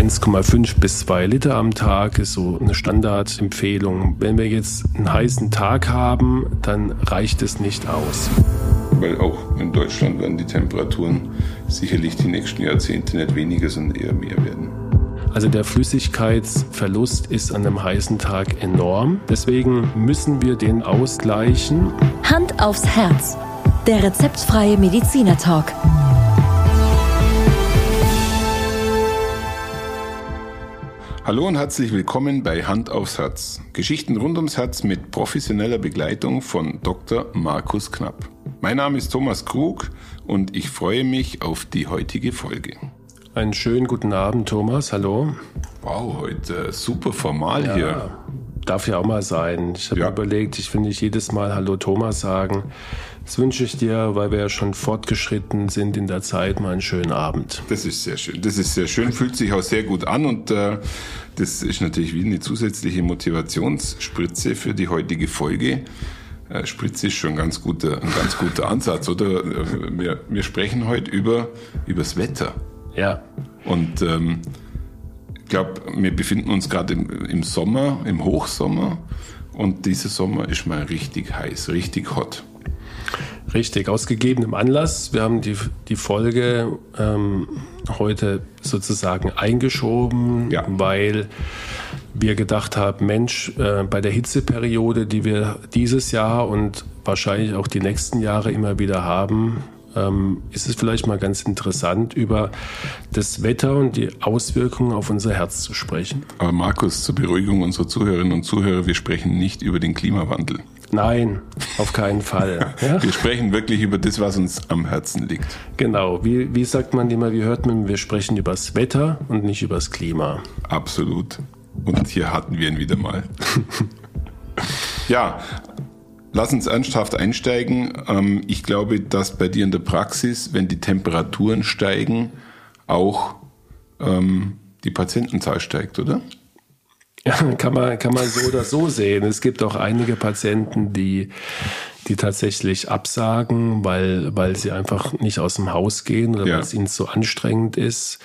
1,5 bis 2 Liter am Tag ist so eine Standardempfehlung. Wenn wir jetzt einen heißen Tag haben, dann reicht es nicht aus. Weil auch in Deutschland werden die Temperaturen sicherlich die nächsten Jahrzehnte nicht weniger, sondern eher mehr werden. Also der Flüssigkeitsverlust ist an einem heißen Tag enorm. Deswegen müssen wir den ausgleichen. Hand aufs Herz. Der rezeptfreie Mediziner Talk. Hallo und herzlich willkommen bei Hand aufs Herz. Geschichten rund ums Herz mit professioneller Begleitung von Dr. Markus Knapp. Mein Name ist Thomas Krug und ich freue mich auf die heutige Folge. Einen schönen guten Abend, Thomas. Hallo. Wow, heute super formal ja, hier. Darf ja auch mal sein. Ich habe Ja. überlegt, ich will nicht jedes Mal Hallo Thomas sagen. Das wünsche ich dir, weil wir ja schon fortgeschritten sind in der Zeit, mal einen schönen Abend. Das ist sehr schön. Das ist sehr schön, fühlt sich auch sehr gut an und äh, das ist natürlich wie eine zusätzliche Motivationsspritze für die heutige Folge. Äh, Spritze ist schon ein ganz guter, ein ganz guter Ansatz, oder? Äh, Wir, wir sprechen heute über übers Wetter. Ja, Und ähm, glaube, wir befinden uns gerade im, im Sommer, im Hochsommer. Und dieser Sommer ist mal richtig heiß, richtig hot. richtig. Aus gegebenem Anlass. Wir haben die, die Folge ähm, heute sozusagen eingeschoben, Ja. weil wir gedacht haben, Mensch, äh, bei der Hitzeperiode, die wir dieses Jahr und wahrscheinlich auch die nächsten Jahre immer wieder haben, ähm, ist es vielleicht mal ganz interessant, über das Wetter und die Auswirkungen auf unser Herz zu sprechen. Aber Markus, zur Beruhigung unserer Zuhörerinnen und Zuhörer, wir sprechen nicht über den Klimawandel. Nein, auf keinen Fall. Ja? Wir sprechen wirklich über das, was uns am Herzen liegt. Genau, wie, wie sagt man immer, wie hört man, wir sprechen über das Wetter und nicht über das Klima. Absolut. Und hier hatten wir ihn wieder mal. ja, lass uns ernsthaft einsteigen. Ähm, Ich glaube, dass bei dir in der Praxis, wenn die Temperaturen steigen, auch ähm, die Patientenzahl steigt, oder? Ja, kann man, kann man so oder so sehen. Es gibt auch einige Patienten, die, die tatsächlich absagen, weil, weil sie einfach nicht aus dem Haus gehen oder Ja. weil es ihnen zu anstrengend ist.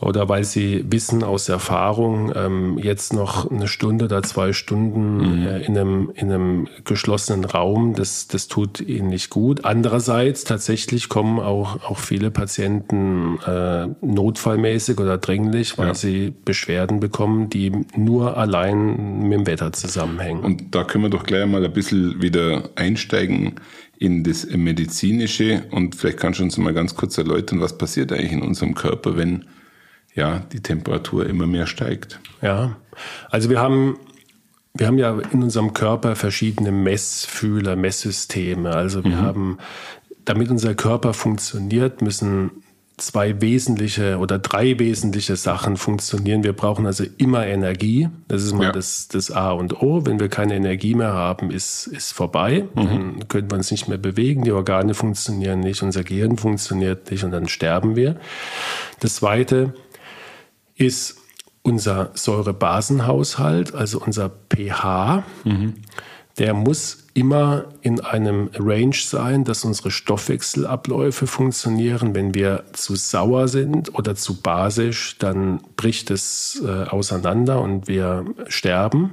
Oder weil sie wissen aus Erfahrung, ähm, jetzt noch eine Stunde oder zwei Stunden äh, in, einem, in einem geschlossenen Raum, das, das tut ihnen nicht gut. Andererseits tatsächlich kommen auch, auch viele Patienten äh, notfallmäßig oder dringlich, weil Ja. sie Beschwerden bekommen, die nur allein mit dem Wetter zusammenhängen. Und da können wir doch gleich mal ein bisschen wieder einsteigen in das Medizinische und vielleicht kannst du uns mal ganz kurz erläutern, was passiert eigentlich in unserem Körper, wenn ja, die Temperatur immer mehr steigt. Ja, also wir haben, wir haben ja in unserem Körper verschiedene Messfühler, Messsysteme. Also wir haben, damit unser Körper funktioniert, müssen zwei wesentliche oder drei wesentliche Sachen funktionieren. Wir brauchen also immer Energie. Das ist mal Ja. das, das A und O. Wenn wir keine Energie mehr haben, ist, ist vorbei. Dann können wir uns nicht mehr bewegen. Die Organe funktionieren nicht. Unser Gehirn funktioniert nicht und dann sterben wir. Das zweite ist unser Säurebasenhaushalt, also unser pH. Der muss immer in einem Range sein, dass unsere Stoffwechselabläufe funktionieren. Wenn wir zu sauer sind oder zu basisch, dann bricht es äh, auseinander und wir sterben.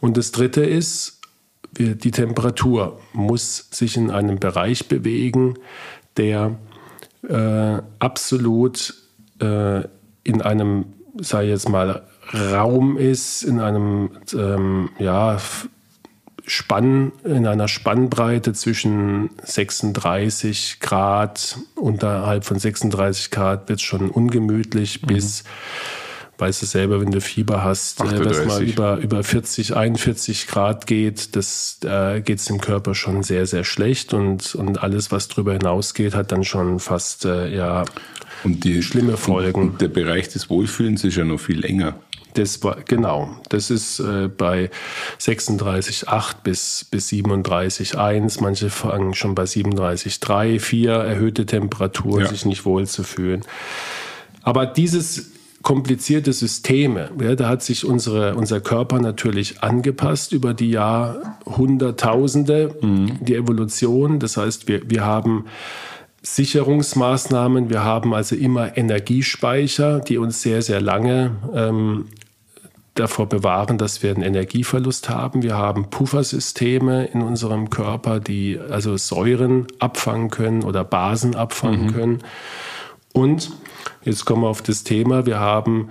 Und das Dritte ist, wir, die Temperatur muss sich in einem Bereich bewegen, der äh, absolut äh, in einem, sei jetzt mal, Raum ist, in einem, ähm, ja, Spann, in einer Spannbreite zwischen 36 Grad, unterhalb von 36 Grad wird es schon ungemütlich, bis, weißt du selber, wenn du Fieber hast, äh, was mal 38. über, über 40, 41 Grad geht, das äh, geht es dem Körper schon sehr, sehr schlecht und, und alles, was darüber hinausgeht, hat dann schon fast, äh, ja, Und die Schlimme Folgen. Und der Bereich des Wohlfühlens ist ja noch viel länger. Das war, genau. Das ist äh, bei 36,8 bis, bis 37,1. Manche fangen schon bei 37,3, 4 erhöhte Temperatur, Ja. sich nicht wohl zu fühlen. Aber dieses komplizierte Systeme, ja, da hat sich unsere, unser Körper natürlich angepasst über die Jahrhunderttausende, die Evolution. Das heißt, wir, wir haben Sicherungsmaßnahmen. Wir haben also immer Energiespeicher, die uns sehr, sehr lange ähm, davor bewahren, dass wir einen Energieverlust haben. Wir haben Puffersysteme in unserem Körper, die also Säuren abfangen können oder Basen abfangen mhm. können. Und jetzt kommen wir auf das Thema, wir haben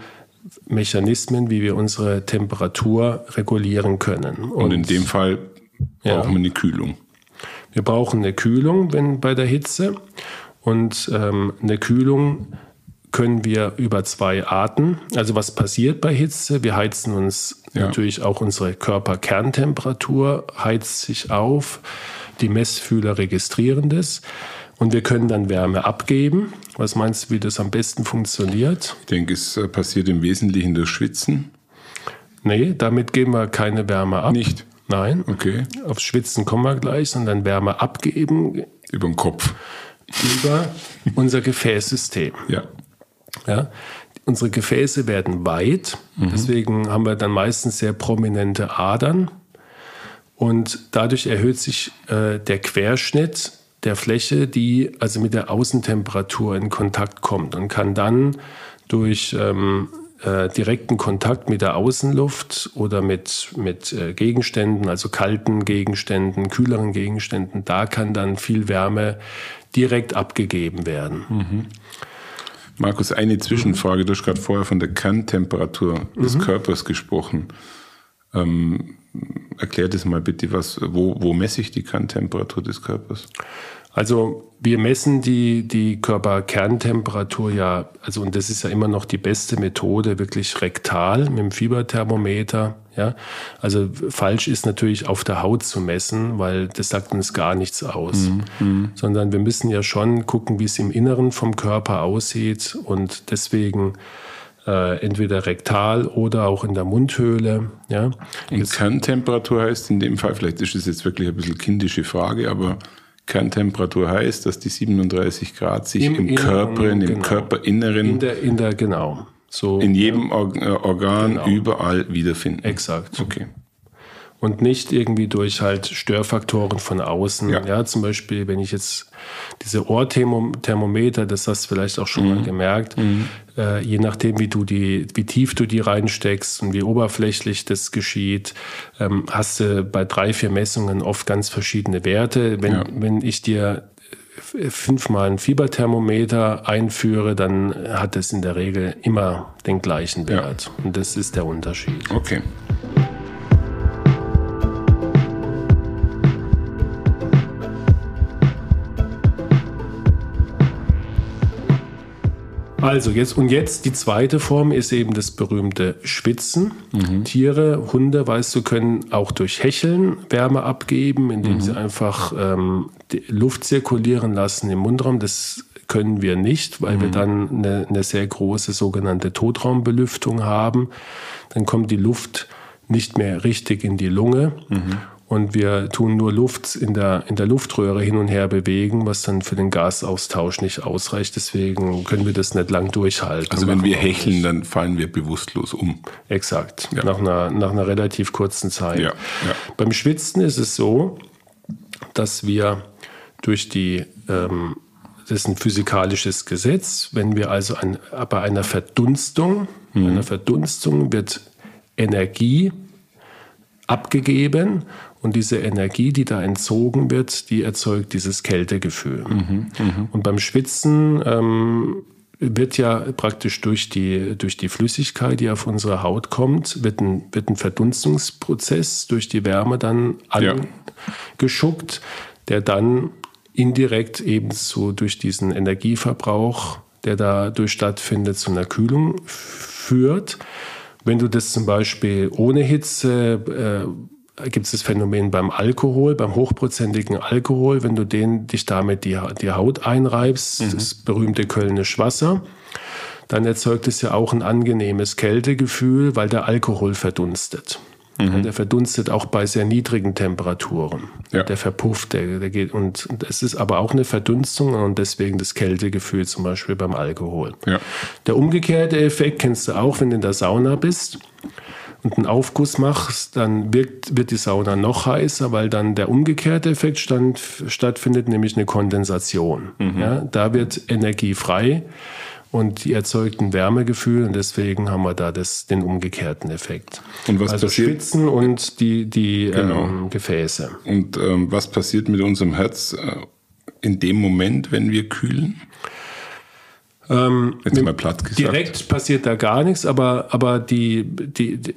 Mechanismen, wie wir unsere Temperatur regulieren können. Und, Und in dem Fall brauchen ja, wir eine Kühlung. Wir brauchen eine Kühlung wenn, bei der Hitze. Und ähm, eine Kühlung können wir über zwei Arten. Also was passiert bei Hitze? Wir heizen uns ja. natürlich auch unsere Körperkerntemperatur, heizt sich auf. Die Messfühler registrieren das. Und wir können dann Wärme abgeben. Was meinst du, wie das am besten funktioniert? Ich denke, es äh, passiert im Wesentlichen durch Schwitzen. Nee, damit geben wir keine Wärme ab. Nicht? Nein. Okay. Aufs Schwitzen kommen wir gleich, sondern Wärme abgeben. Über den Kopf. Über unser Gefäßsystem. Ja. Ja. Unsere Gefäße werden weit, mhm. deswegen haben wir dann meistens sehr prominente Adern. Und dadurch erhöht sich äh, der Querschnitt der Fläche, die also mit der Außentemperatur in Kontakt kommt und kann dann durch ähm, äh, direkten Kontakt mit der Außenluft oder mit, mit äh, Gegenständen, also kalten Gegenständen, kühleren Gegenständen, da kann dann viel Wärme direkt abgegeben werden. Mhm. Markus, eine Zwischenfrage. Du hast gerade vorher von der Kerntemperatur des mhm. Körpers gesprochen. Ähm, erklär das mal bitte, was, wo, wo messe ich die Kerntemperatur des Körpers? Also wir messen die, die Körperkerntemperatur ja, also und das ist ja immer noch die beste Methode, wirklich rektal mit dem Fieberthermometer. Ja, also falsch ist natürlich auf der Haut zu messen, weil das sagt uns gar nichts aus, mhm. mhm. sondern wir müssen ja schon gucken, wie es im Inneren vom Körper aussieht und deswegen äh, entweder rektal oder auch in der Mundhöhle. Ja. Und Kerntemperatur heißt in dem Fall, vielleicht ist es jetzt wirklich ein bisschen kindische Frage, aber Kerntemperatur heißt, dass die 37 Grad sich im, im Körper, im genau. Körperinneren, in der, in der genau, so in jedem ja. Organ genau. überall wiederfinden. Exakt. Okay und nicht irgendwie durch halt Störfaktoren von außen. Ja, ja zum Beispiel, wenn ich jetzt diese Ohrthermometer, das hast du vielleicht auch schon mhm. mal gemerkt, mhm. äh, je nachdem, wie du die, wie tief du die reinsteckst und wie oberflächlich das geschieht, ähm, hast du bei drei, vier Messungen oft ganz verschiedene Werte. Wenn, ja. wenn ich dir fünfmal ein Fieberthermometer einführe, dann hat es in der Regel immer den gleichen Wert. Ja. Und das ist der Unterschied. Okay. Also jetzt und jetzt die zweite Form ist eben das berühmte Schwitzen. Mhm. Tiere, Hunde, weißt du, können auch durch Hecheln Wärme abgeben, indem mhm. sie einfach ähm, Luft zirkulieren lassen im Mundraum. Das können wir nicht, weil mhm. wir dann eine, eine sehr große sogenannte Totraumbelüftung haben. Dann kommt die Luft nicht mehr richtig in die Lunge. Mhm und wir tun nur Luft in der, in der Luftröhre hin und her bewegen, was dann für den Gasaustausch nicht ausreicht. Deswegen können wir das nicht lang durchhalten. Also wenn wir hecheln, nicht. dann fallen wir bewusstlos um. Exakt, ja. nach, einer, nach einer relativ kurzen Zeit. Ja, ja. Beim Schwitzen ist es so, dass wir durch die ähm, das ist ein physikalisches Gesetz. Wenn wir also ein, bei einer Verdunstung, mhm. einer Verdunstung wird Energie abgegeben und diese Energie, die da entzogen wird, die erzeugt dieses Kältegefühl. Mhm, mh. Und beim Schwitzen ähm, wird ja praktisch durch die, durch die Flüssigkeit, die auf unsere Haut kommt, wird ein, wird ein Verdunstungsprozess durch die Wärme dann angeschuckt, ja. der dann indirekt ebenso durch diesen Energieverbrauch, der dadurch stattfindet, zu einer Kühlung führt. Wenn du das zum Beispiel ohne Hitze äh, gibt es das Phänomen beim Alkohol, beim hochprozentigen Alkohol, wenn du den, dich damit die, die Haut einreibst, mhm. das berühmte Kölnisch Wasser, dann erzeugt es ja auch ein angenehmes Kältegefühl, weil der Alkohol verdunstet. Mhm. Der verdunstet auch bei sehr niedrigen Temperaturen. Ja. Der verpufft, der, der geht. Und es ist aber auch eine Verdunstung und deswegen das Kältegefühl zum Beispiel beim Alkohol. Ja. Der umgekehrte Effekt kennst du auch, wenn du in der Sauna bist und einen Aufguss machst, dann wirkt, wird die Sauna noch heißer, weil dann der umgekehrte Effekt stand, stattfindet, nämlich eine Kondensation. Mhm. Ja, da wird Energie frei und die erzeugten Wärmegefühle und deswegen haben wir da das, den umgekehrten Effekt. Und was also passiert? Schwitzen und die, die Genau. ähm, Gefäße. Und ähm, was passiert mit unserem Herz äh, in dem Moment, wenn wir kühlen? Jetzt mal platt gesagt. Direkt passiert da gar nichts, aber, aber die, die, die-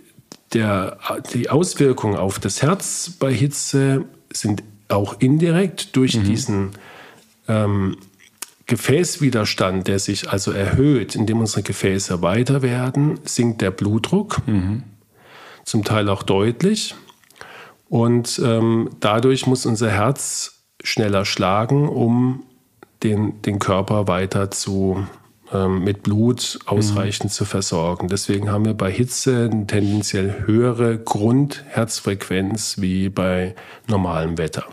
der, die Auswirkungen auf das Herz bei Hitze sind auch indirekt durch Mhm. diesen ähm, Gefäßwiderstand, der sich also erhöht, indem unsere Gefäße weiter werden, sinkt der Blutdruck, Mhm. zum Teil auch deutlich. Und ähm, dadurch muss unser Herz schneller schlagen, um den, den Körper weiter zu, ähm, mit Blut ausreichend zu versorgen. Deswegen haben wir bei Hitze eine tendenziell höhere Grundherzfrequenz wie bei normalem Wetter.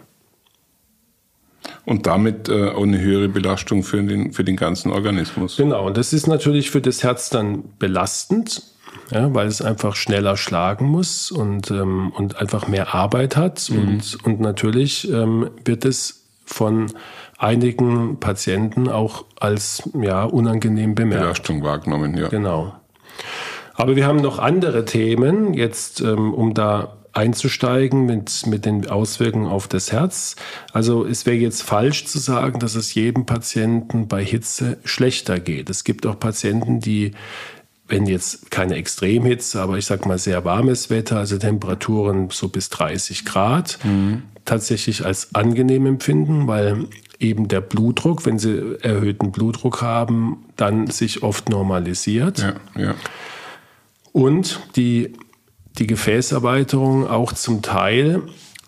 Und damit äh, auch eine höhere Belastung für den, für den ganzen Organismus. Genau, und das ist natürlich für das Herz dann belastend, ja, weil es einfach schneller schlagen muss und, ähm, und einfach mehr Arbeit hat. Und, und natürlich ähm, wird es von einigen Patienten auch als ja, unangenehm bemerkt. Belastung wahrgenommen, ja. Genau. Aber wir haben noch andere Themen, jetzt ähm, um da einzusteigen mit, mit den Auswirkungen auf das Herz. Also es wäre jetzt falsch zu sagen, dass es jedem Patienten bei Hitze schlechter geht. Es gibt auch Patienten, die, wenn jetzt keine Extremhitze, aber ich sag mal sehr warmes Wetter, also Temperaturen so bis 30 Grad, tatsächlich als angenehm empfinden, weil eben der Blutdruck, wenn sie erhöhten Blutdruck haben, dann sich oft normalisiert Ja, ja. und die, die Gefäßerweiterung auch zum Teil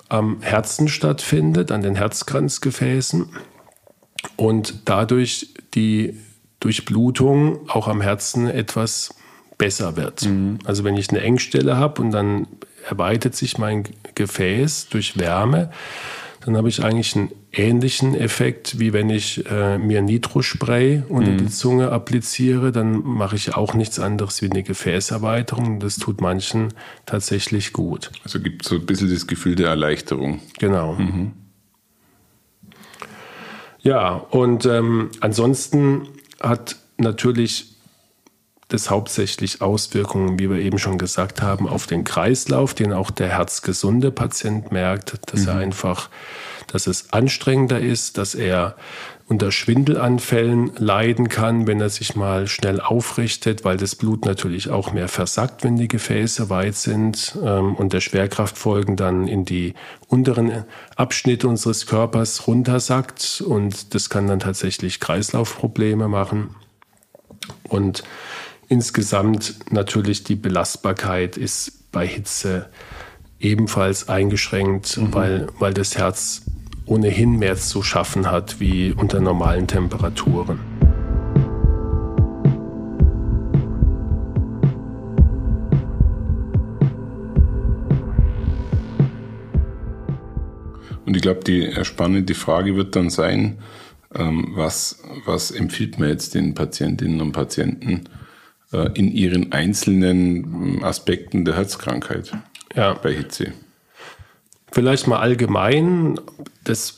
am Herzen stattfindet, an den Herzkranzgefäßen und dadurch die Durchblutung auch am Herzen etwas besser wird. Also wenn ich eine Engstelle habe und dann erweitert sich mein Gefäß durch Wärme, dann habe ich eigentlich einen ähnlichen Effekt, wie wenn ich äh, mir Nitrospray unter die Zunge appliziere, dann mache ich auch nichts anderes wie eine Gefäßerweiterung. Das tut manchen tatsächlich gut. Also gibt so ein bisschen das Gefühl der Erleichterung. Genau. Ja, und ähm, ansonsten hat natürlich das hauptsächlich Auswirkungen, wie wir eben schon gesagt haben, auf den Kreislauf, den auch der herzgesunde Patient merkt, dass er einfach, dass es anstrengender ist, dass er unter Schwindelanfällen leiden kann, wenn er sich mal schnell aufrichtet, weil das Blut natürlich auch mehr versackt, wenn die Gefäße weit sind ähm, und der Schwerkraftfolgen dann in die unteren Abschnitte unseres Körpers runtersackt und das kann dann tatsächlich Kreislaufprobleme machen. Und insgesamt natürlich die Belastbarkeit ist bei Hitze ebenfalls eingeschränkt, weil, weil das Herz ohnehin mehr zu schaffen hat wie unter normalen Temperaturen. Und ich glaube, die spannende Frage wird dann sein, ähm, was, was empfiehlt man jetzt den Patientinnen und Patienten äh, in ihren einzelnen ähm, Aspekten der Herzkrankheit Ja. bei Hitze? Vielleicht mal allgemein, das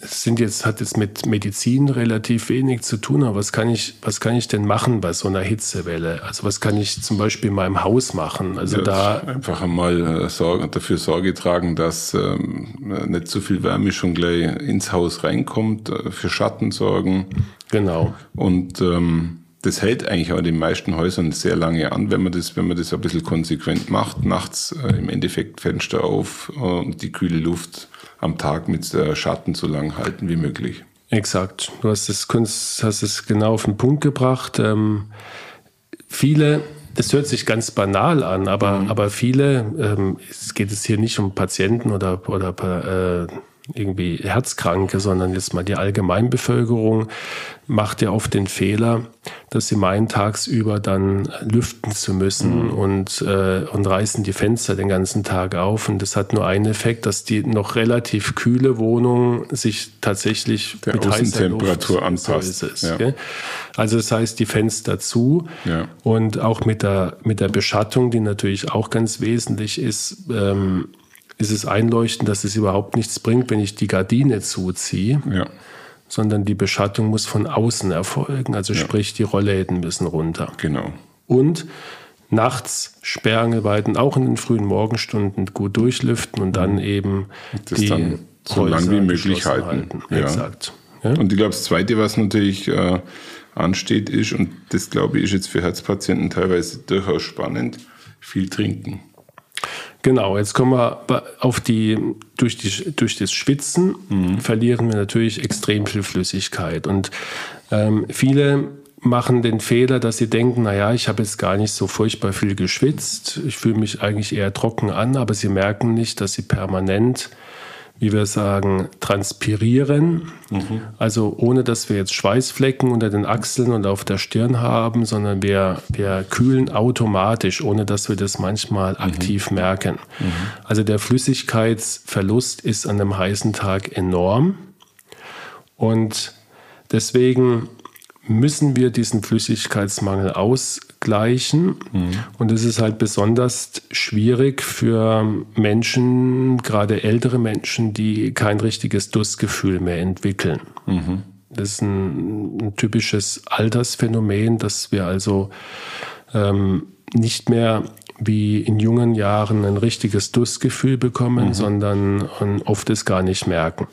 sind jetzt, hat jetzt mit Medizin relativ wenig zu tun, aber was kann ich, was kann ich denn machen bei so einer Hitzewelle? Also was kann ich zum Beispiel in meinem Haus machen? Also Ja, da, einfach einmal äh, Sorge, dafür Sorge tragen, dass ähm, nicht zu viel Wärme schon gleich ins Haus reinkommt, äh, für Schatten sorgen. genau. Und ähm, das hält eigentlich auch in den meisten Häusern sehr lange an, wenn man das, wenn man das ein bisschen konsequent macht. Nachts äh, im Endeffekt Fenster auf äh, und die kühle Luft am Tag mit äh, Schatten so lang halten wie möglich. Exakt. Du hast es, hast es genau auf den Punkt gebracht. Ähm, viele, das hört sich ganz banal an, aber, aber viele, ähm, es geht es hier nicht um Patienten oder, oder äh, irgendwie Herzkranke, sondern jetzt mal die Allgemeinbevölkerung macht ja oft den Fehler, dass sie meinen, tagsüber dann lüften zu müssen mhm. und, äh, und reißen die Fenster den ganzen Tag auf. Und das hat nur einen Effekt, dass die noch relativ kühle Wohnung sich tatsächlich Der mit Außentemperatur anpasst. So ja. Also das heißt, die Fenster zu ja. und auch mit der, mit der Beschattung, die natürlich auch ganz wesentlich ist, ähm, ist es einleuchtend, dass es überhaupt nichts bringt, wenn ich die Gardine zuziehe. Ja. Sondern die Beschattung muss von außen erfolgen. Also ja. sprich, die Rollläden müssen runter. Genau. Und nachts Sperrangelweiten auch in den frühen Morgenstunden gut durchlüften und dann eben das die dann so lange wie möglich halten. halten. Ja. Exakt. Ja? Und ich glaube, das Zweite, was natürlich äh, ansteht, ist, und das glaube ich ist jetzt für Herzpatienten teilweise durchaus spannend, viel trinken. Genau, jetzt kommen wir auf die, durch, die, durch das Schwitzen mhm. verlieren wir natürlich extrem viel Flüssigkeit. Und ähm, viele machen den Fehler, dass sie denken, naja, ich habe jetzt gar nicht so furchtbar viel geschwitzt, ich fühle mich eigentlich eher trocken an, aber sie merken nicht, dass sie permanent wie wir sagen, transpirieren. Mhm. Also ohne, dass wir jetzt Schweißflecken unter den Achseln und auf der Stirn haben, sondern wir, wir kühlen automatisch, ohne dass wir das manchmal mhm. aktiv merken. Mhm. Also der Flüssigkeitsverlust ist an einem heißen Tag enorm. Und deswegen müssen wir diesen Flüssigkeitsmangel ausgleichen. Mhm. Und es ist halt besonders schwierig für Menschen, gerade ältere Menschen, die kein richtiges Durstgefühl mehr entwickeln. Mhm. Das ist ein, ein, typisches Altersphänomen, dass wir also ähm, nicht mehr wie in jungen Jahren ein richtiges Durstgefühl bekommen, mhm. sondern oft es gar nicht merken.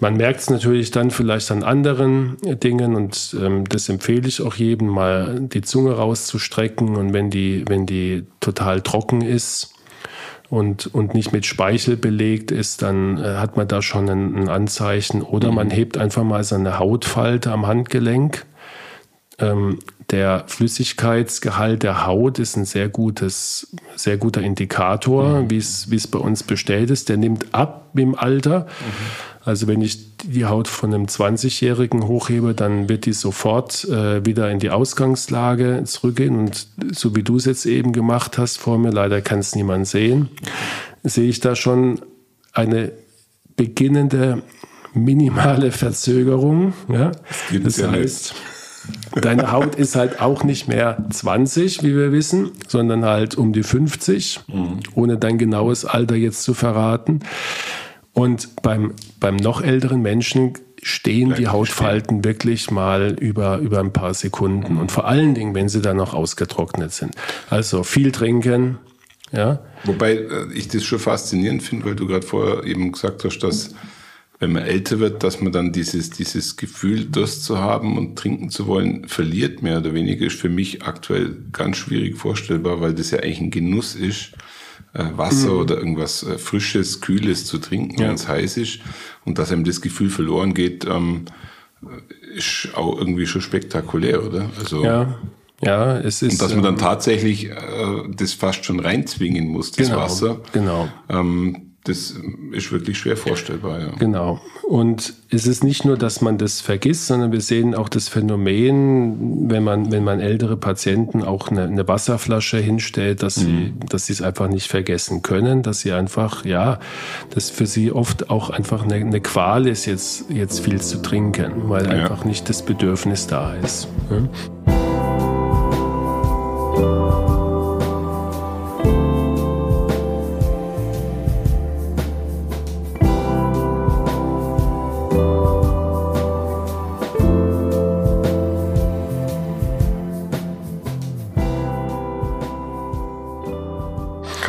Man merkt es natürlich dann vielleicht an anderen Dingen und ähm, das empfehle ich auch jedem, mal die Zunge rauszustrecken und wenn die, wenn die total trocken ist und, und nicht mit Speichel belegt ist, dann äh, hat man da schon ein, ein Anzeichen. Oder mhm. man hebt einfach mal seine Hautfalte am Handgelenk. Ähm, der Flüssigkeitsgehalt der Haut ist ein sehr gutes, sehr guter Indikator, mhm. wie es, wie es bei uns bestellt ist. Der nimmt ab im Alter. Mhm. Also wenn ich die Haut von einem 20-Jährigen hochhebe, dann wird die sofort äh, wieder in die Ausgangslage zurückgehen. Und so wie du es jetzt eben gemacht hast vor mir, leider kann es niemand sehen, sehe ich da schon eine beginnende minimale Verzögerung. Ja? Das, das heißt, deine Haut ist halt auch nicht mehr 20, wie wir wissen, sondern halt um die 50, mhm. ohne dein genaues Alter jetzt zu verraten. Und beim, beim noch älteren Menschen stehen die Hautfalten wirklich mal über, über ein paar Sekunden. Und vor allen Dingen, wenn sie dann noch ausgetrocknet sind. Also viel trinken. Ja. Wobei äh, ich das schon faszinierend finde, weil du gerade vorher eben gesagt hast, dass wenn man älter wird, dass man dann dieses, dieses Gefühl, Durst zu haben und trinken zu wollen, verliert mehr oder weniger, ist für mich aktuell ganz schwierig vorstellbar, weil das ja eigentlich ein Genuss ist Wasser mhm. oder irgendwas äh, Frisches, Kühles zu trinken, ja. wenn es heiß ist. Und dass einem das Gefühl verloren geht, ähm, ist auch irgendwie schon spektakulär, oder? Also, ja. Ja, es ist. Und dass man dann ähm, tatsächlich äh, das fast schon reinzwingen muss, das genau, Wasser. Genau. Ähm, das ist wirklich schwer vorstellbar. Ja. Genau. Und es ist nicht nur, dass man das vergisst, sondern wir sehen auch das Phänomen, wenn man, wenn man ältere Patienten auch eine, eine Wasserflasche hinstellt, dass mhm. sie, dass sie es einfach nicht vergessen können, dass sie einfach, ja, dass für sie oft auch einfach eine, eine Qual ist, jetzt, jetzt viel zu trinken, weil ja. einfach nicht das Bedürfnis da ist. Ja?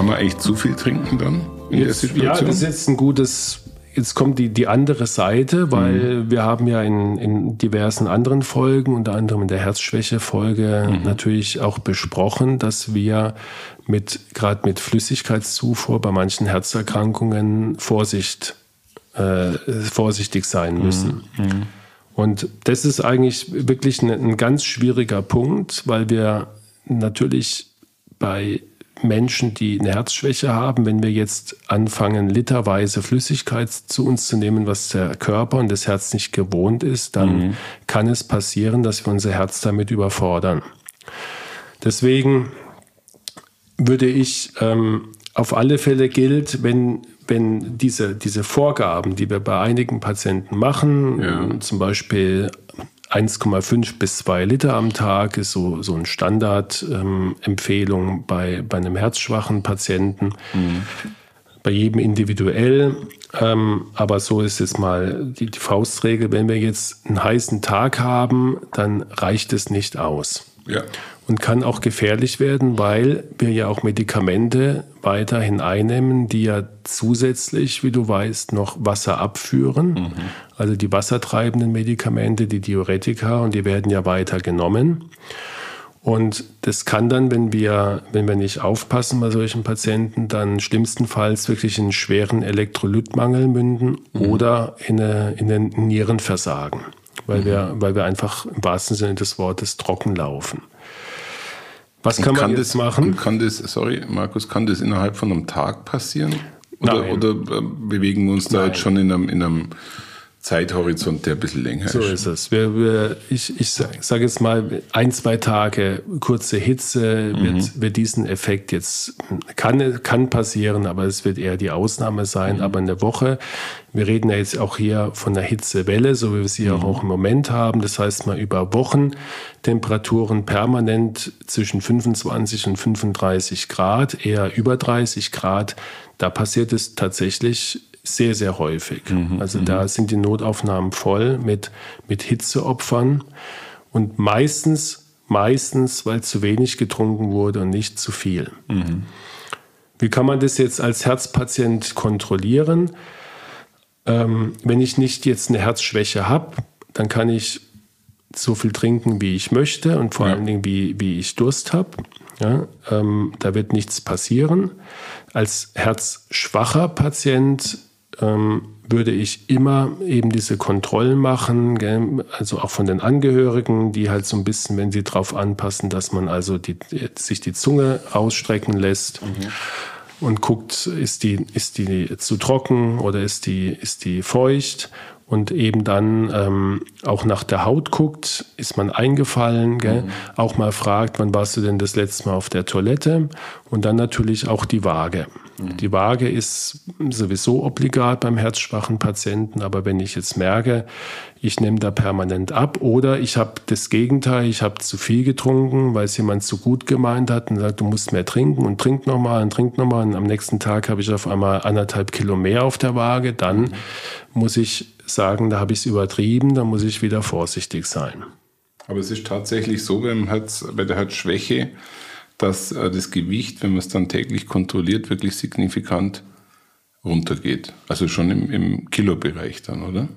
Eigentlich zu viel trinken dann in jetzt, der Situation? Ja, das ist jetzt ein gutes Jetzt kommt die, die andere Seite, weil mhm. wir haben ja in, in diversen anderen Folgen, unter anderem in der Herzschwäche-Folge, mhm. natürlich auch besprochen, dass wir mit gerade mit Flüssigkeitszufuhr bei manchen Herzerkrankungen Vorsicht, äh, vorsichtig sein mhm. müssen. Mhm. Und das ist eigentlich wirklich ein, ein ganz schwieriger Punkt, weil wir natürlich bei Menschen, die eine Herzschwäche haben, wenn wir jetzt anfangen, literweise Flüssigkeit zu uns zu nehmen, was der Körper und das Herz nicht gewohnt ist, dann mhm. kann es passieren, dass wir unser Herz damit überfordern. Deswegen würde ich ähm, auf alle Fälle gilt, wenn, wenn diese, diese Vorgaben, die wir bei einigen Patienten machen, ja. zum Beispiel 1,5 bis 2 Liter am Tag ist so, so eine Standardempfehlung ähm, bei, bei einem herzschwachen Patienten. Mhm. Bei jedem individuell. Ähm, aber so ist jetzt mal die, die Faustregel. Wenn wir jetzt einen heißen Tag haben, dann reicht es nicht aus. Ja und kann auch gefährlich werden, weil wir ja auch Medikamente weiterhin einnehmen, die ja zusätzlich, wie du weißt, noch Wasser abführen. Mhm. Also die wassertreibenden Medikamente, die Diuretika, und die werden ja weiter genommen. Und das kann dann, wenn wir, wenn wir nicht aufpassen bei solchen Patienten, dann schlimmstenfalls wirklich in schweren Elektrolytmangel münden mhm. oder in, eine, in ein Nierenversagen, weil, mhm. wir, weil wir einfach im wahrsten Sinne des Wortes trocken laufen. Was kann, kann man jetzt das, machen? Kann das, sorry, Markus, kann das innerhalb von einem Tag passieren? Oder, oder äh, bewegen wir uns da Nein. jetzt schon in einem, in einem Zeithorizont, der ein bisschen länger ist. So ist es. Wir, wir, ich ich sage jetzt mal, ein, zwei Tage kurze Hitze mhm. wird, wird diesen Effekt jetzt, kann, kann passieren, aber es wird eher die Ausnahme sein. Mhm. Aber eine Woche, wir reden ja jetzt auch hier von der Hitzewelle, so wie wir sie mhm. auch im Moment haben. Das heißt mal über Wochen Temperaturen permanent zwischen 25 und 35 Grad, eher über 30 Grad. Da passiert es tatsächlich sehr, sehr häufig. Mhm, also da mhm. sind die Notaufnahmen voll mit, mit Hitzeopfern und meistens, meistens, weil zu wenig getrunken wurde und nicht zu viel. Mhm. Wie kann man das jetzt als Herzpatient kontrollieren? Ähm, wenn ich nicht jetzt eine Herzschwäche habe, dann kann ich so viel trinken, wie ich möchte und vor ja. allen Dingen, wie, wie ich Durst habe. Ja, ähm, da wird nichts passieren. Als herzschwacher Patient ähm, würde ich immer eben diese Kontrollen machen, gell? also auch von den Angehörigen, die halt so ein bisschen, wenn sie darauf anpassen, dass man also die, sich die Zunge ausstrecken lässt. Mhm und guckt, ist die, ist die zu trocken oder ist die, ist die feucht und eben dann ähm, auch nach der Haut guckt, ist man eingefallen, gell? Mhm. auch mal fragt, wann warst du denn das letzte Mal auf der Toilette und dann natürlich auch die Waage. Mhm. Die Waage ist sowieso obligat beim herzschwachen Patienten, aber wenn ich jetzt merke, ich nehme da permanent ab oder ich habe das Gegenteil, ich habe zu viel getrunken, weil es jemand zu gut gemeint hat und sagt, du musst mehr trinken und trink nochmal und trink nochmal und am nächsten Tag habe ich auf einmal anderthalb Kilo mehr auf der Waage, dann mhm. muss ich sagen, da habe ich es übertrieben, da muss ich wieder vorsichtig sein. Aber es ist tatsächlich so beim Herz, bei der Herzschwäche, dass äh, das Gewicht, wenn man es dann täglich kontrolliert, wirklich signifikant runtergeht. Also schon im, im Kilobereich dann, oder?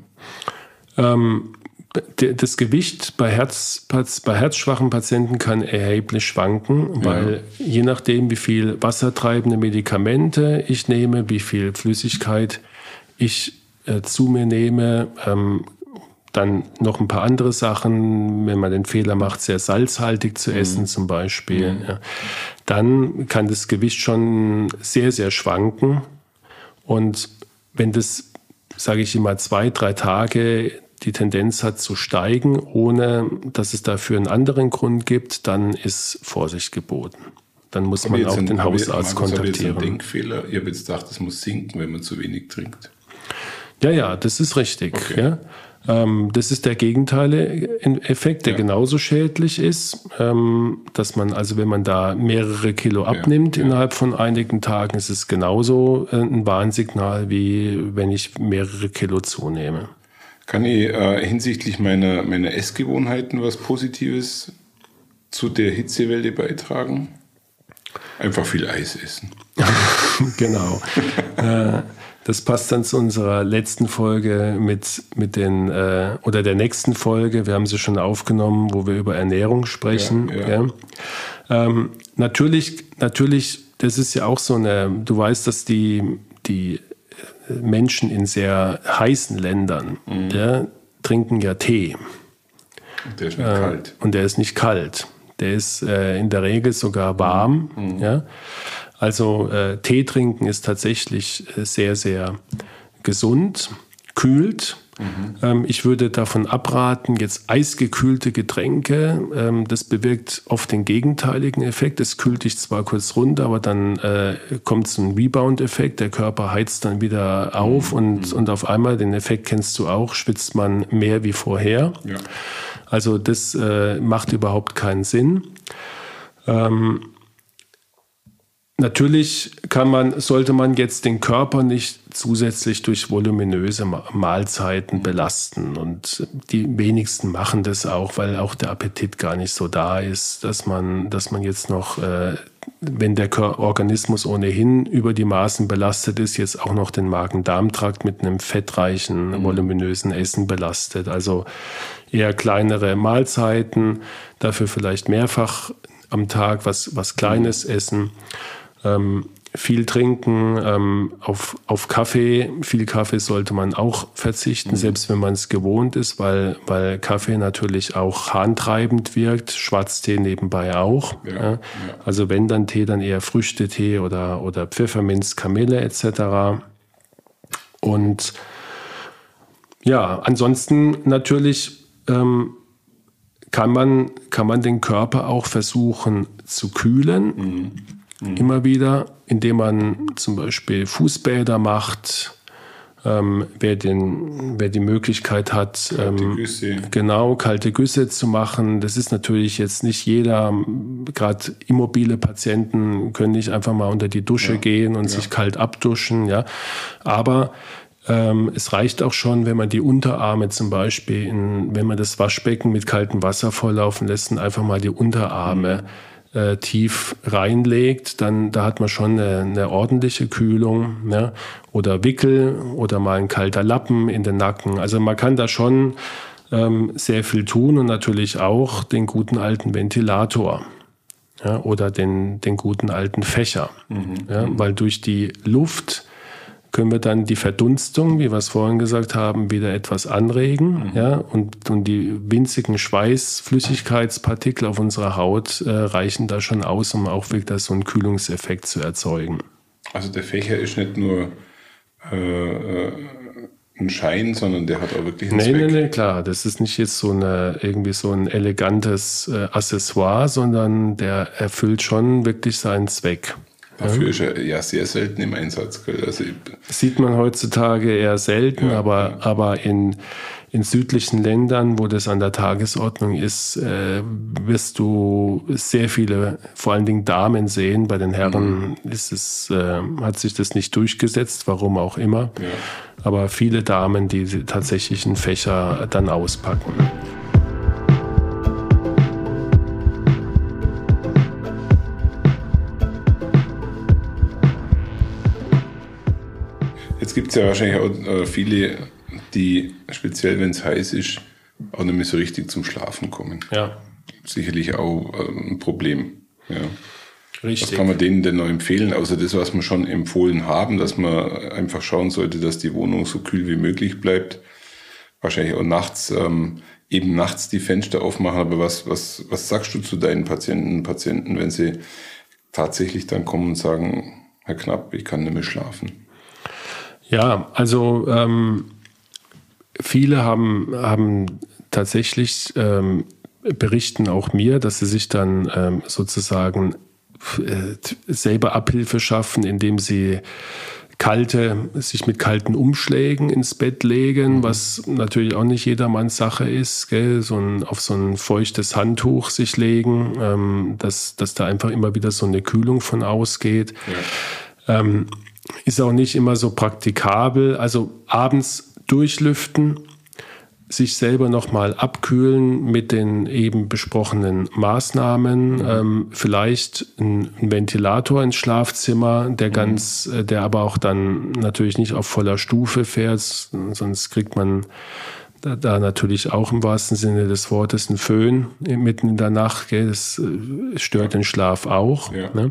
Ähm, das Gewicht bei, Herz, bei herzschwachen Patienten kann erheblich schwanken, weil ja. je nachdem, wie viel wassertreibende Medikamente ich nehme, wie viel Flüssigkeit ich äh, zu mir nehme, ähm, dann noch ein paar andere Sachen, wenn man den Fehler macht, sehr salzhaltig zu essen mhm. zum Beispiel, mhm. ja, dann kann das Gewicht schon sehr, sehr schwanken. Und wenn das, sage ich immer, zwei, drei Tage die Tendenz hat zu steigen, ohne dass es dafür einen anderen Grund gibt, dann ist Vorsicht geboten. Dann muss man auch den Hausarzt kontaktieren. Ich jetzt einen Denkfehler. Ich habe jetzt gedacht, es muss sinken, wenn man zu wenig trinkt. Ja, ja, das ist richtig. Okay. Ja. Ähm, das ist der gegenteilige Effekt, der ja. genauso schädlich ist, ähm, dass man also, wenn man da mehrere Kilo abnimmt ja, ja. innerhalb von einigen Tagen, ist es genauso äh, ein Warnsignal, wie wenn ich mehrere Kilo zunehme. Kann ich äh, hinsichtlich meiner, meiner Essgewohnheiten was Positives zu der Hitzewelle beitragen? Einfach viel Eis essen. genau. äh, das passt dann zu unserer letzten Folge mit, mit den, äh, oder der nächsten Folge. Wir haben sie schon aufgenommen, wo wir über Ernährung sprechen. Ja, ja. Ähm, natürlich, natürlich, das ist ja auch so eine, du weißt, dass die, die Menschen in sehr heißen Ländern mhm. ja, trinken ja Tee. Und der ist nicht äh, kalt. Und der ist nicht kalt. der ist äh, in der Regel sogar warm. Mhm. Ja? Also äh, Tee trinken ist tatsächlich äh, sehr, sehr gesund, kühlt. Mhm. Ähm, ich würde davon abraten, jetzt eisgekühlte Getränke. Ähm, das bewirkt oft den gegenteiligen Effekt. Es kühlt dich zwar kurz runter, aber dann äh, kommt so ein Rebound-Effekt. Der Körper heizt dann wieder auf mhm. und, und auf einmal, den Effekt kennst du auch, schwitzt man mehr wie vorher. Ja. Also das äh, macht überhaupt keinen Sinn. Ähm, Natürlich kann man, sollte man jetzt den Körper nicht zusätzlich durch voluminöse Mahlzeiten belasten. Und die wenigsten machen das auch, weil auch der Appetit gar nicht so da ist, dass man, dass man jetzt noch, äh, wenn der Organismus ohnehin über die Maßen belastet ist, jetzt auch noch den Magen-Darm-Trakt mit einem fettreichen, mhm. voluminösen Essen belastet. Also eher kleinere Mahlzeiten, dafür vielleicht mehrfach am Tag was, was Kleines essen ähm, viel trinken, ähm, auf, auf Kaffee, viel Kaffee sollte man auch verzichten, mhm. selbst wenn man es gewohnt ist, weil, weil Kaffee natürlich auch harntreibend wirkt, Schwarztee nebenbei auch. Ja, ja. Also wenn dann Tee, dann eher Früchtetee oder, oder Pfefferminz, Kamille etc. Und ja, ansonsten natürlich ähm, kann, man, kann man den Körper auch versuchen zu kühlen. Mhm mhm. immer wieder, indem man zum Beispiel Fußbäder macht. Ähm, wer, den, wer die Möglichkeit hat, ähm, genau kalte Güsse zu machen, das ist natürlich jetzt nicht jeder, gerade immobile Patienten können nicht einfach mal unter die Dusche ja. gehen und ja. sich kalt abduschen, ja. Aber ähm, es reicht auch schon, wenn man die Unterarme zum Beispiel, in, wenn man das Waschbecken mit kaltem Wasser volllaufen lässt und einfach mal die Unterarme mhm äh, tief reinlegt, dann da hat man schon eine, eine ordentliche Kühlung. Ne? Oder Wickel oder mal ein kalter Lappen in den Nacken. Also man kann da schon ähm, sehr viel tun und natürlich auch den guten alten Ventilator. Ja, oder den, den guten alten Fächer. Mhm. Ja, weil durch die Luft können wir dann die Verdunstung, wie wir es vorhin gesagt haben, wieder etwas anregen. Mhm. Ja, und, und die winzigen Schweißflüssigkeitspartikel auf unserer Haut äh, reichen da schon aus, um auch wirklich so einen Kühlungseffekt zu erzeugen. Also der Fächer ist nicht nur äh, äh ein Schein, sondern der hat auch wirklich einen nee, Zweck. Nee, nee, klar. Das ist nicht jetzt so eine, irgendwie so ein elegantes äh, Accessoire, sondern der erfüllt schon wirklich seinen Zweck. Dafür ist er ja sehr selten im Einsatz. Also Sieht man heutzutage eher selten, ja, aber, ja. aber in, in südlichen Ländern, wo das an der Tagesordnung ist, äh, wirst du sehr viele, vor allen Dingen Damen sehen. Bei den Herren mhm. ist es, äh, hat sich das nicht durchgesetzt, warum auch immer. Ja. Aber viele Damen, die tatsächlich einen Fächer dann auspacken. Jetzt gibt es ja wahrscheinlich auch äh, viele, die, speziell wenn es heiß ist, auch nicht mehr so richtig zum Schlafen kommen. Ja. Sicherlich auch äh, ein Problem. Ja. Richtig. Was kann man denen denn noch empfehlen, außer das, was wir schon empfohlen haben, dass man einfach schauen sollte, dass die Wohnung so kühl wie möglich bleibt. Wahrscheinlich auch nachts, ähm, eben nachts die Fenster aufmachen. Aber was, was, was sagst du zu deinen Patienten und Patienten, wenn sie tatsächlich dann kommen und sagen, Herr Knapp, ich kann nicht mehr schlafen? Ja, also ähm, viele haben, haben tatsächlich ähm, berichten auch mir, dass sie sich dann ähm, sozusagen äh, selber Abhilfe schaffen, indem sie kalte, sich mit kalten Umschlägen ins Bett legen, mhm. was natürlich auch nicht jedermanns Sache ist, gell? So ein, auf so ein feuchtes Handtuch sich legen, ähm, dass, dass da einfach immer wieder so eine Kühlung von ausgeht. Ja. Ähm, ist auch nicht immer so praktikabel. Also abends durchlüften, sich selber nochmal abkühlen mit den eben besprochenen Maßnahmen, mhm. ähm, vielleicht ein, Ventilator ins Schlafzimmer, der mhm. ganz, äh, der aber auch dann natürlich nicht auf voller Stufe fährt, sonst kriegt man da, da natürlich auch im wahrsten Sinne des Wortes ein Föhn mitten in der Nacht, gell? das äh, stört den Schlaf auch. Ja. Ne?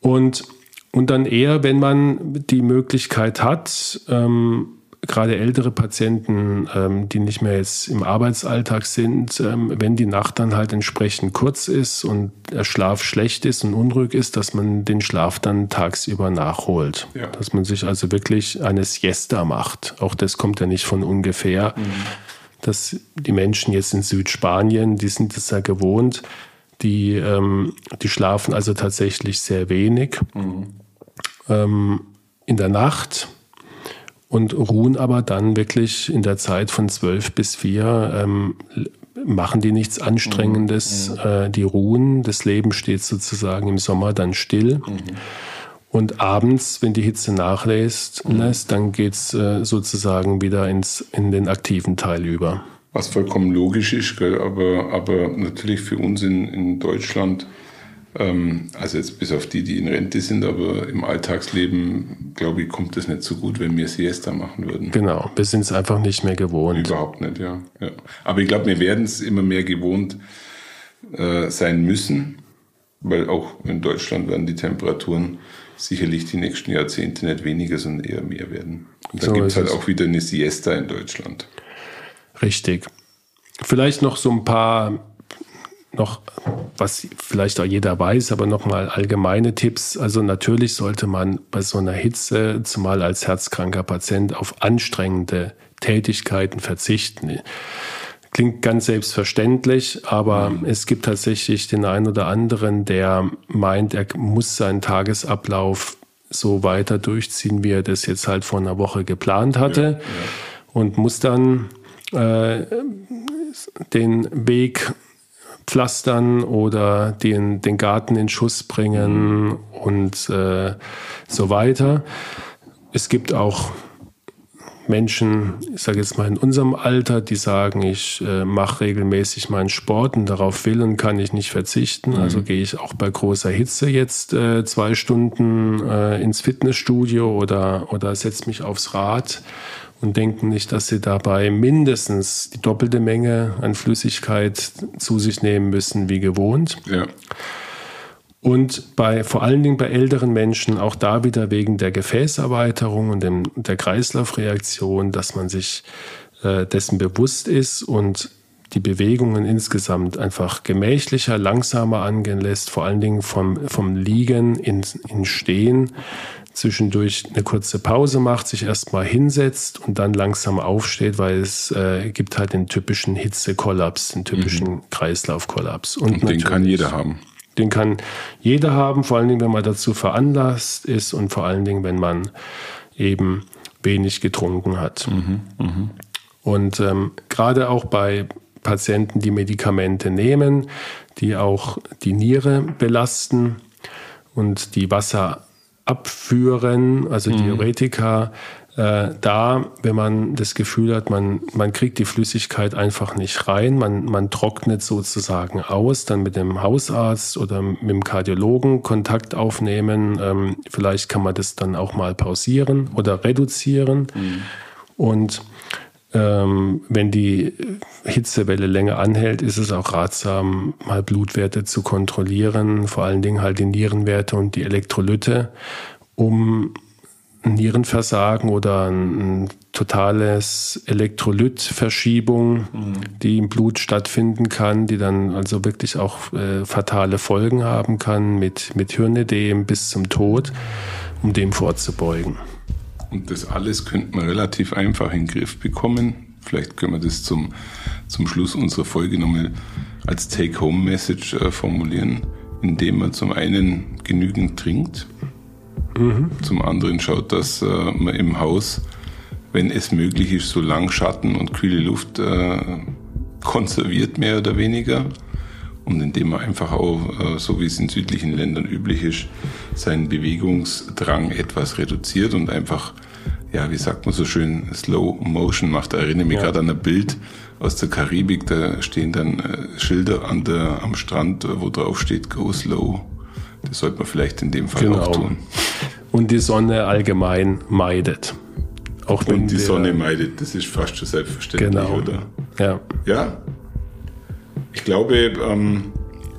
Und und dann eher, wenn man die Möglichkeit hat, ähm, gerade ältere Patienten, ähm, die nicht mehr jetzt im Arbeitsalltag sind, ähm, wenn die Nacht dann halt entsprechend kurz ist und der Schlaf schlecht ist und unruhig ist, dass man den Schlaf dann tagsüber nachholt. Ja. Dass man sich also wirklich eine Siesta macht. Auch das kommt ja nicht von ungefähr. Mhm. Dass die Menschen jetzt in Südspanien, die sind es ja gewohnt, die, ähm, die schlafen also tatsächlich sehr wenig. Mhm. Ähm, in der Nacht und ruhen aber dann wirklich in der Zeit von zwölf bis vier, ähm, machen die nichts Anstrengendes, mhm. äh, die ruhen, das Leben steht sozusagen im Sommer dann still. Mhm. Und abends, wenn die Hitze nachlässt, mhm. lässt, dann geht's äh, sozusagen wieder ins, in den aktiven Teil über. Was vollkommen logisch ist, gell? Aber, aber natürlich für uns in, in Deutschland ähm, also jetzt bis auf die, die in Rente sind, aber im Alltagsleben, glaube ich, kommt es nicht so gut, wenn wir Siesta machen würden. Genau, wir sind es einfach nicht mehr gewohnt. Überhaupt nicht, ja. ja. Aber ich glaube, wir werden es immer mehr gewohnt äh, sein müssen, weil auch in Deutschland werden die Temperaturen sicherlich die nächsten Jahrzehnte nicht weniger, sondern eher mehr werden. Und da so gibt es halt auch wieder eine Siesta in Deutschland. Richtig. Vielleicht noch so ein paar noch, was vielleicht auch jeder weiß, aber nochmal allgemeine Tipps. Also natürlich sollte man bei so einer Hitze, zumal als herzkranker Patient, auf anstrengende Tätigkeiten verzichten. Klingt ganz selbstverständlich, aber mhm. es gibt tatsächlich den einen oder anderen, der meint, er muss seinen Tagesablauf so weiter durchziehen, wie er das jetzt halt vor einer Woche geplant hatte ja, ja. und muss dann äh, den Weg pflastern oder den, den Garten in Schuss bringen und äh, so weiter. Es gibt auch Menschen, ich sage jetzt mal in unserem Alter, die sagen, ich äh, mache regelmäßig meinen Sport und darauf will und kann ich nicht verzichten. Mhm. Also gehe ich auch bei großer Hitze jetzt äh, zwei Stunden äh, ins Fitnessstudio oder, oder setze mich aufs Rad und denken nicht, dass sie dabei mindestens die doppelte Menge an Flüssigkeit zu sich nehmen müssen wie gewohnt. Ja. Und bei, vor allen Dingen bei älteren Menschen auch da wieder wegen der Gefäßerweiterung und dem, der Kreislaufreaktion, dass man sich äh, dessen bewusst ist und die Bewegungen insgesamt einfach gemächlicher, langsamer angehen lässt, vor allen Dingen vom, vom Liegen in, in Stehen, zwischendurch eine kurze Pause macht, sich erstmal hinsetzt und dann langsam aufsteht, weil es äh, gibt halt den typischen Hitzekollaps, den typischen mhm. Kreislaufkollaps. Und, und den kann jeder haben. Den kann jeder haben, vor allen Dingen, wenn man dazu veranlasst ist und vor allen Dingen, wenn man eben wenig getrunken hat. Mhm. Mhm. Und ähm, gerade auch bei Patienten, die Medikamente nehmen, die auch die Niere belasten und die Wasser abführen, also mhm. Diuretika, äh, da, wenn man das Gefühl hat, man, man kriegt die Flüssigkeit einfach nicht rein, man, man trocknet sozusagen aus, dann mit dem Hausarzt oder mit dem Kardiologen Kontakt aufnehmen. Ähm, vielleicht kann man das dann auch mal pausieren oder reduzieren. Mhm. Und ähm, wenn die Hitzewelle länger anhält, ist es auch ratsam, mal Blutwerte zu kontrollieren, vor allen Dingen halt die Nierenwerte und die Elektrolyte, um Nierenversagen oder ein, totales Elektrolytverschiebung, mhm. die im Blut stattfinden kann, die dann also wirklich auch äh, fatale Folgen haben kann mit, mit Hirnödem bis zum Tod, um dem vorzubeugen. Und das alles könnte man relativ einfach in den Griff bekommen. Vielleicht können wir das zum, zum Schluss unserer Folge nochmal als Take-Home-Message äh, formulieren, indem man zum einen genügend trinkt, mhm. zum anderen schaut, dass äh, man im Haus, wenn es möglich ist, so lang Schatten und kühle Luft äh, konserviert, mehr oder weniger und indem man einfach auch, äh, so wie es in südlichen Ländern üblich ist, seinen Bewegungsdrang etwas reduziert und einfach, ja, wie sagt man so schön, Slow Motion macht. Da erinnere mich ja. gerade an ein Bild aus der Karibik, da stehen dann äh, Schilder an der, am Strand, wo drauf steht Go Slow. Das sollte man vielleicht in dem Fall genau. auch tun. Und die Sonne allgemein meidet. Auch wenn und die Sonne meidet, das ist fast schon selbstverständlich, genau. oder? Ja. Ja, ich glaube, ähm,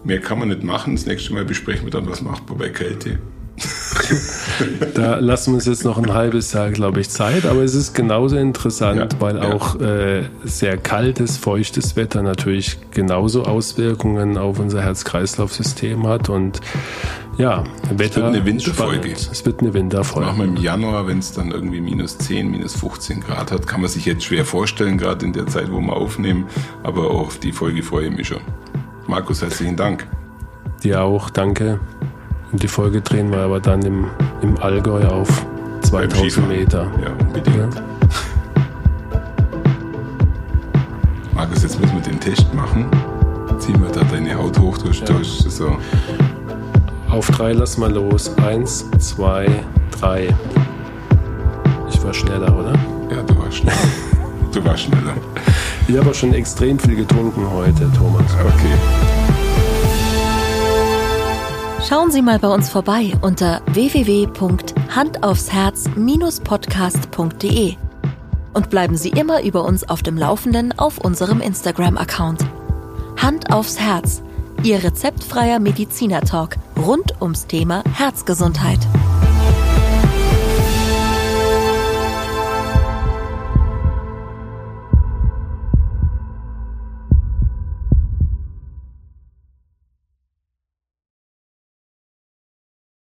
mehr kann man nicht machen. Das nächste Mal besprechen wir dann, was macht man bei Kälte. da lassen wir uns jetzt noch ein halbes Jahr, glaube ich, Zeit. Aber es ist genauso interessant, ja, weil ja. auch äh, sehr kaltes, feuchtes Wetter natürlich genauso Auswirkungen auf unser Herz-Kreislauf-System hat. Und ja, Wetter. Es wird eine Winterfolge. Es wird eine Winterfolge. Machen wir im Januar, wenn es dann irgendwie minus 10, minus 15 Grad hat, kann man sich jetzt schwer vorstellen, gerade in der Zeit, wo wir aufnehmen. Aber auch auf die Folge freue ich mich schon. Markus, herzlichen Dank. Dir auch, danke. Und die Folge drehen wir aber dann im, im Allgäu auf 2000 Meter. Ja, unbedingt. Ja. Markus, jetzt müssen wir den Test machen. Ziehen wir da deine Haut hoch durch, ja. durch so. Auf drei lass mal los. Eins, zwei, drei. Ich war schneller, oder? Ja, du warst schneller. du warst schneller. Ich habe schon extrem viel getrunken heute, Thomas. Okay. Schauen Sie mal bei uns vorbei unter www.handaufsherz-podcast.de und bleiben Sie immer über uns auf dem Laufenden auf unserem Instagram-Account. Hand aufs Herz, Ihr rezeptfreier Mediziner-Talk rund ums Thema Herzgesundheit.